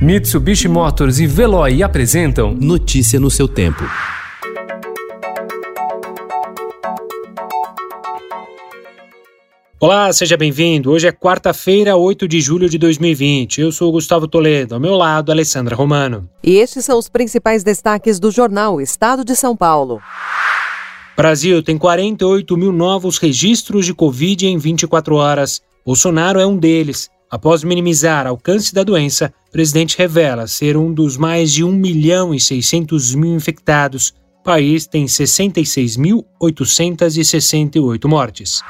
Mitsubishi Motors e Veloy apresentam Notícia no seu tempo. Olá, seja bem-vindo. Hoje é quarta-feira, 8 de julho de 2020. Eu sou o Gustavo Toledo, ao meu lado, Alessandra Romano. E estes são os principais destaques do jornal Estado de São Paulo. Brasil tem 48 mil novos registros de Covid em 24 horas. Bolsonaro é um deles. Após minimizar alcance da doença, o presidente revela ser um dos mais de 1 milhão e 600 mil infectados. O país tem 66.868 mortes.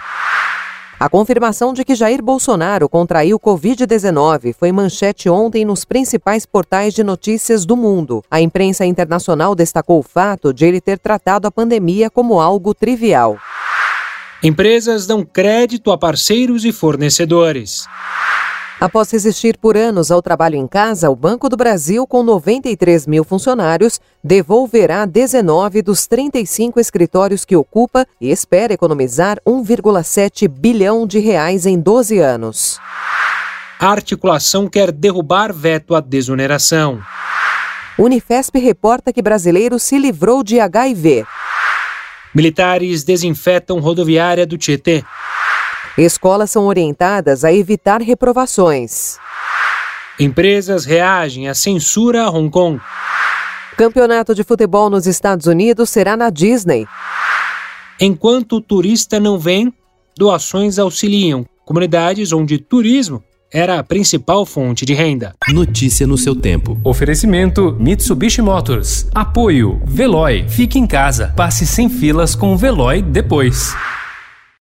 A confirmação de que Jair Bolsonaro contraiu Covid-19 foi manchete ontem nos principais portais de notícias do mundo. A imprensa internacional destacou o fato de ele ter tratado a pandemia como algo trivial. Empresas dão crédito a parceiros e fornecedores. Após resistir por anos ao trabalho em casa, o Banco do Brasil, com 93 mil funcionários, devolverá 19 dos 35 escritórios que ocupa e espera economizar 1,7 bilhão de reais em 12 anos. A articulação quer derrubar veto à desoneração. Unifesp reporta que brasileiro se livrou de HIV. Militares desinfetam rodoviária do Tietê. Escolas são orientadas a evitar reprovações. Empresas reagem à censura a Hong Kong. Campeonato de futebol nos Estados Unidos será na Disney. Enquanto o turista não vem, doações auxiliam comunidades onde turismo era a principal fonte de renda. Notícia no seu tempo. Oferecimento Mitsubishi Motors. Apoio Veloy. Fique em casa. Passe sem filas com o Veloy depois.